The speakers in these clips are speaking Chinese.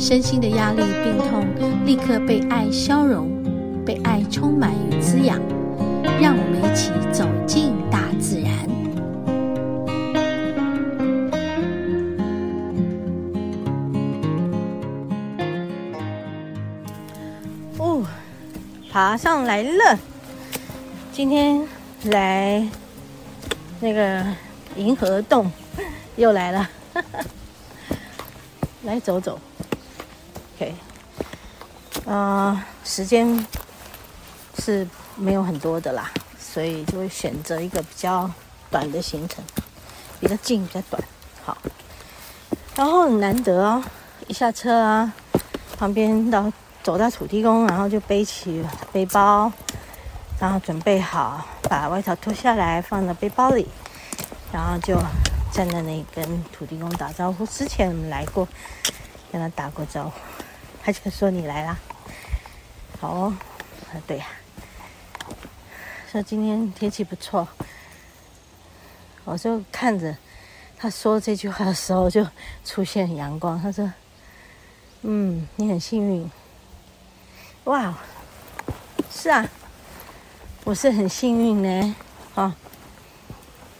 身心的压力、病痛立刻被爱消融，被爱充满与滋养。让我们一起走进大自然。哦，爬上来了。今天来那个。银河洞又来了，来走走。OK，呃，时间是没有很多的啦，所以就会选择一个比较短的行程，比较近，比较短。好，然后很难得哦，一下车啊，旁边到走到土地公，然后就背起背包，然后准备好把外套脱下来放到背包里。然后就站在那里跟土地公打招呼。之前我们来过，跟他打过招呼，他就说你来啦。好哦，啊对呀，说今天天气不错。我就看着他说这句话的时候，就出现阳光。他说：“嗯，你很幸运。”哇，是啊，我是很幸运呢，啊。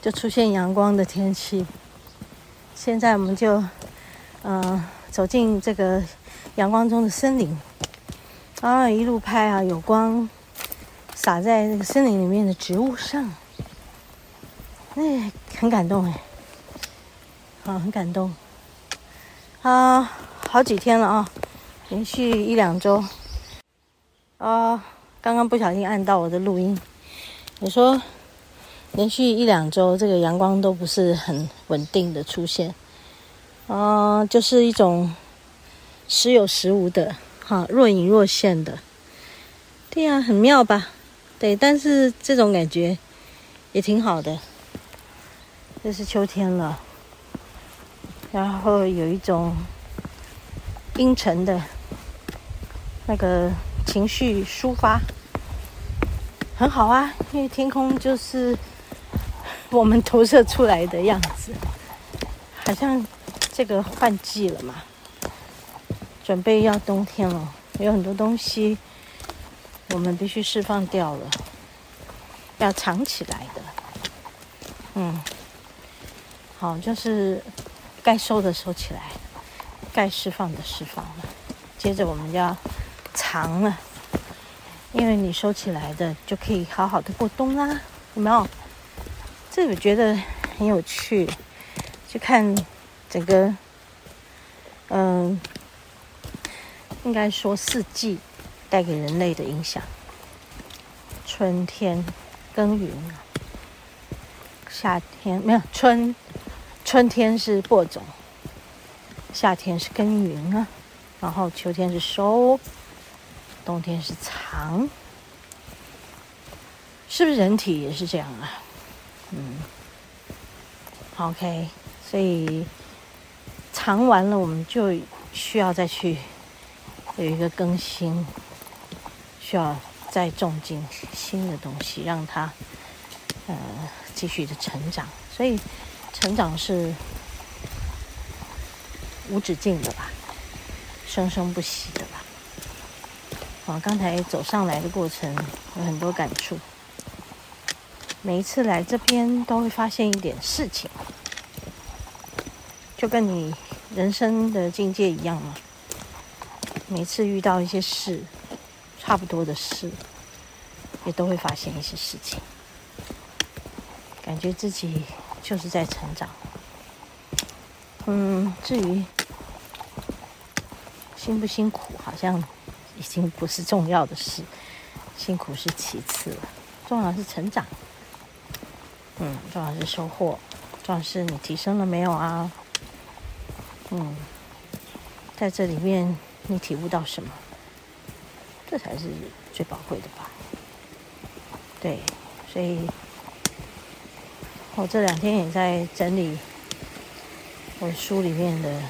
就出现阳光的天气，现在我们就，嗯、走进这个阳光中的森林，啊，一路拍啊，有光洒在那个森林里面的植物上，哎，很感动哎，啊，很感动，啊，好几天了啊，连续一两周，啊，刚刚不小心按到我的录音，你说。连续一两周，这个阳光都不是很稳定的出现，啊、就是一种时有时无的，哈，若隐若现的，对呀、很妙吧？对，但是这种感觉也挺好的。这是秋天了，然后有一种阴沉的那个情绪抒发，很好啊，因为天空就是。我们投射出来的样子，好像这个换季了嘛，准备要冬天了，有很多东西我们必须释放掉了，要藏起来的。嗯，好，就是该收的收起来，该释放的释放了。接着我们要藏了，因为你收起来的就可以好好的过冬啦，有没有？这我觉得很有趣，去看整个，嗯，应该说四季带给人类的影响。春天耕耘，夏天没有春，春天是播种，夏天是耕耘啊，然后秋天是收，冬天是藏，是不是人体也是这样啊？嗯，OK，所以藏完了，我们就需要再去有一个更新，需要再种进新的东西，让它呃继续的成长。所以成长是无止境的吧，生生不息的吧。我，刚才走上来的过程有很多感触。每一次来这边都会发现一点事情，就跟你人生的境界一样嘛。每次遇到一些事，差不多的事，也都会发现一些事情，感觉自己就是在成长。嗯，至于辛不辛苦，好像已经不是重要的事，辛苦是其次了，重要的是成长。嗯，重要是收获，重要是你提升了没有啊？嗯，在这里面你体悟到什么？这才是最宝贵的吧？对，所以我这两天也在整理我书里面的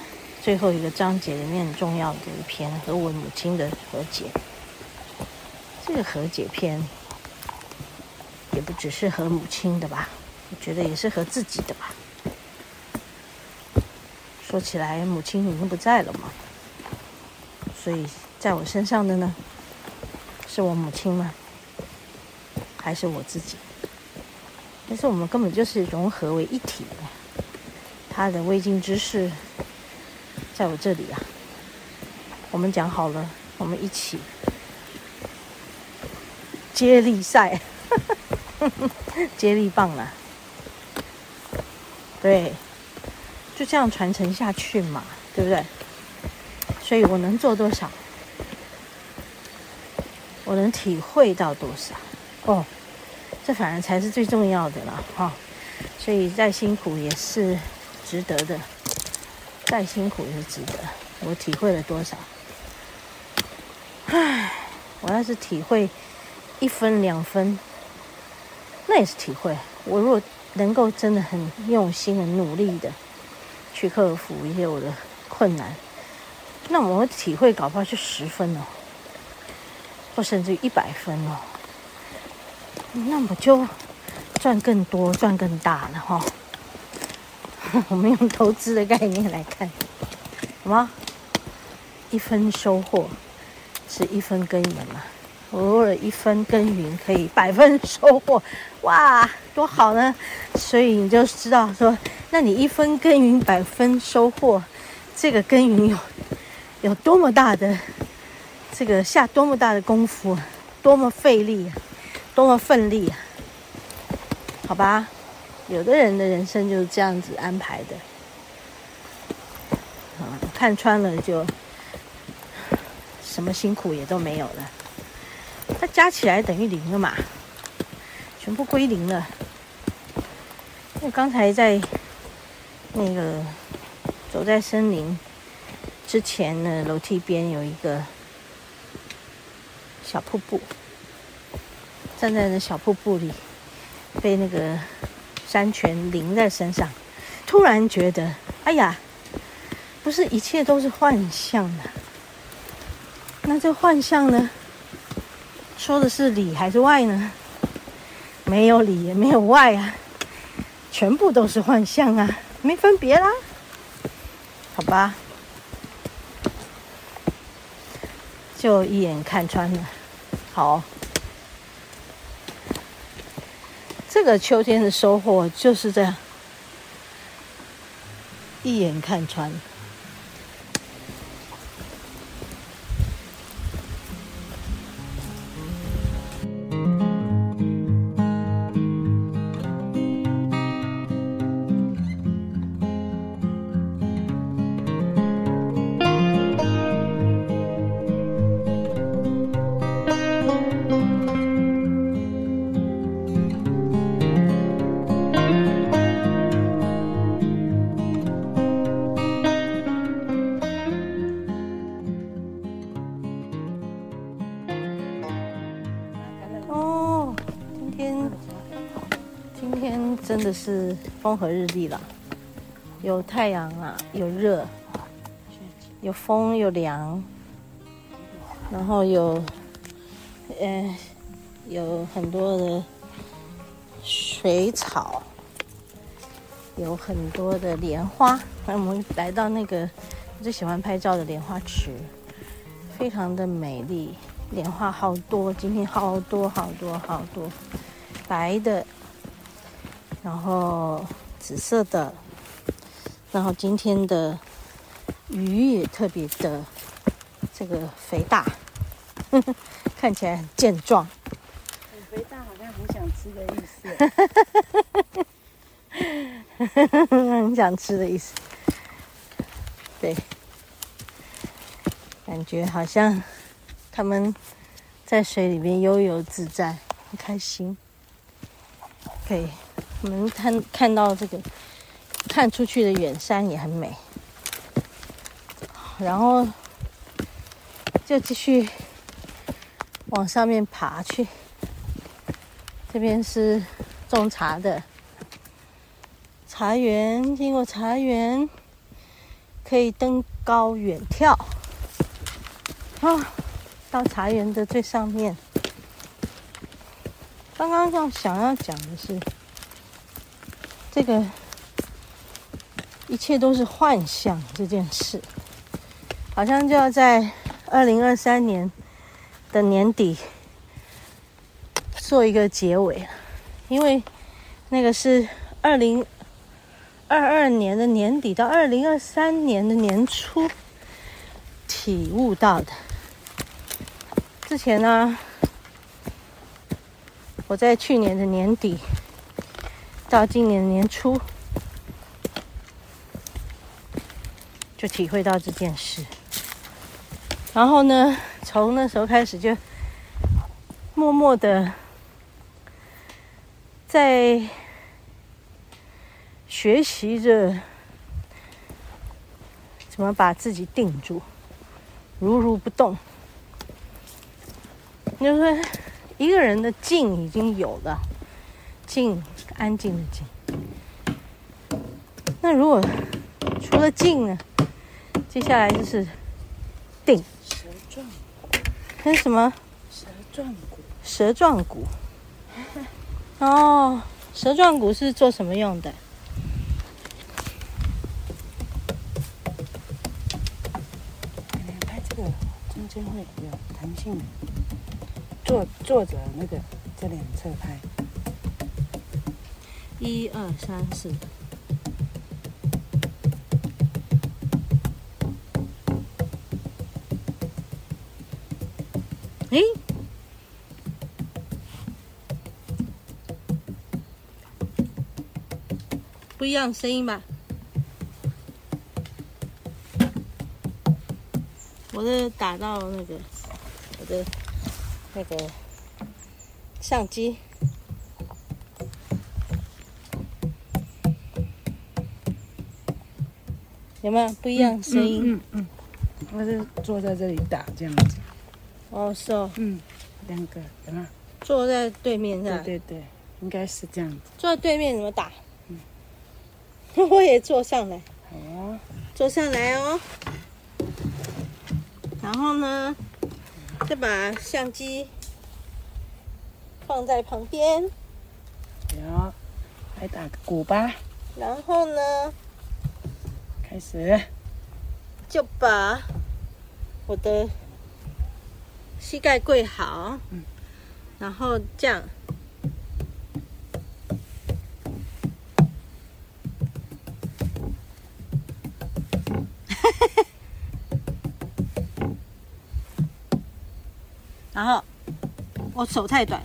最后一个章节里面很重要的一篇和我母亲的和解。这个和解篇也不只是和母亲的吧？我觉得也是和自己的吧。说起来，母亲已经不在了嘛，所以在我身上的呢，是我母亲吗？还是我自己？但是我们根本就是融合为一体的。他的未竟之事，在我这里啊。我们讲好了，我们一起接力赛，接力棒啊！对。就这样传承下去嘛，对不对？所以我能做多少，我能体会到多少，哦，这反而才是最重要的了哈、哦。所以再辛苦也是值得的，再辛苦也是值得。我体会了多少？唉，我要是体会一分两分，那也是体会。我如果能够真的很用心、很努力的。去克服一些我的困难，那我们体会搞不好就十分哦，或甚至于一百分哦，那么就赚更多、赚更大了哈、我们用投资的概念来看，好吗？一分收获是一分耕耘嘛，偶尔一分耕耘可以百分收获，哇，多好呢！所以你就知道说。那你一分耕耘百分收获，这个耕耘有有多么大的这个下多么大的功夫，多么费力，多么奋力！好吧，有的人的人生就是这样子安排的，啊，看穿了就什么辛苦也都没有了，它加起来等于零了嘛，全部归零了。我刚才在。那个走在森林之前呢，楼梯边有一个小瀑布。站在那小瀑布里，被那个山泉淋在身上，突然觉得，哎呀，不是一切都是幻象的。那这幻象呢，说的是里还是外呢？没有里也没有外啊，全部都是幻象啊。没分别啦，好吧，就一眼看穿了。好，这个秋天的收获就是这样，一眼看穿。是风和日丽了，有太阳啊，有热，有风有凉，然后有，呃，有很多的水草，有很多的莲花。那我们来到那个我最喜欢拍照的莲花池，非常的美丽，莲花好多，今天好多好多好多，白的。然后紫色的，然后今天的鱼也特别的这个肥大，呵 呵看起来很健壮。很肥大，好像很想吃的意思。很想吃的意思。对，感觉好像他们在水里面悠游自在，很开心。可以。我们看看到这个，看出去的远山也很美。然后就继续往上面爬去。这边是种茶的茶园，经过茶园可以登高远眺。啊，到茶园的最上面。刚刚要想要讲的是，这个一切都是幻想这件事，好像就要在二零二三年的年底。做一个结尾，因为那个是二零二二年的年底到二零二三年的年初体悟到的。之前呢，我在去年的年底到今年年初就体会到这件事，然后呢，从那时候开始就默默的。在学习着怎么把自己定住，如如不动。就是，一个人的静已经有了，静，安静的静。那如果除了静呢？接下来就是定。舌状骨。跟什么？蛇状骨。舌状骨。哦，蛇状骨是做什么用的？拍这个中间会有弹性，坐坐着那个这两侧拍，一二三四，诶。不一样声音吧？我是打到那个我的那个相机，有没有不一样声音？嗯嗯，嗯，我是坐在这里打这样子。哦，是哦。嗯，两个有没有？坐在对面是吧？对对对，应该是这样子。坐在对面怎么打？我也坐上来，哦，坐上来哦。然后呢，再把相机放在旁边，有，来打个鼓吧。然后呢，开始，就把我的膝盖跪好，嗯，然后这样。然后我手太短，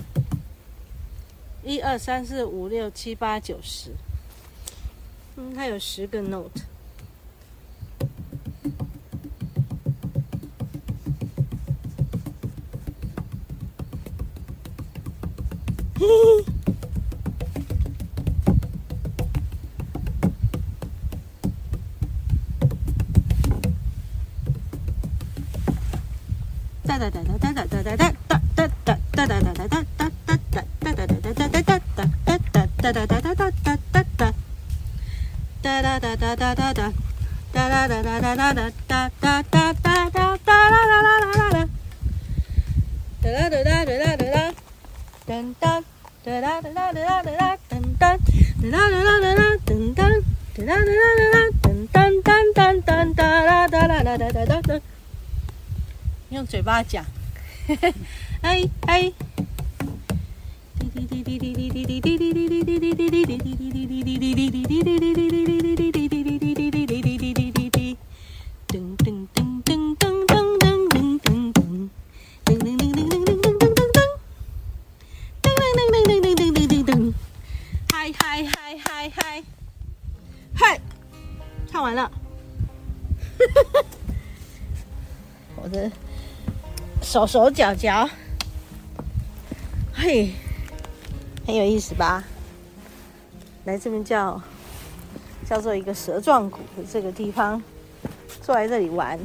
一二三四五六七八九十，嗯，它有十个 note。ダだダだダだダだダだダだダだダだダだダだダだダだダだダだダだダだダだラだダだダだダだダだダだラだラだラだダだダだダだダだダだタだラだダだダだダだタだラだダだダだンだダだダだダだダだタだタだタだタだタだダだラだラだダ用嘴巴讲，哎哎，嗨手手脚脚，嘿，很有意思吧？来这边叫叫做一个蛇状骨的这个地方，坐在这里玩，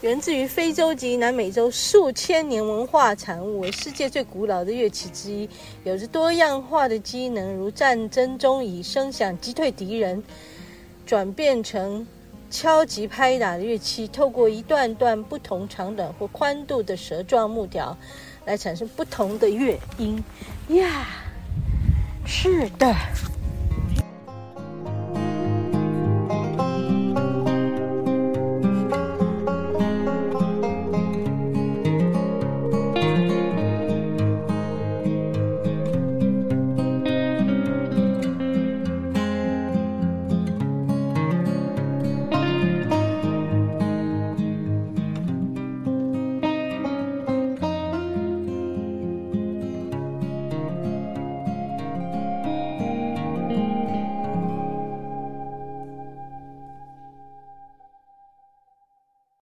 源自于非洲及南美洲数千年文化产物，世界最古老的乐器之一，有着多样化的机能，如战争中以声响击退敌人，转变成敲击拍打的乐器，透过一段段不同长短或宽度的舌状木条，来产生不同的乐音。呀，是的。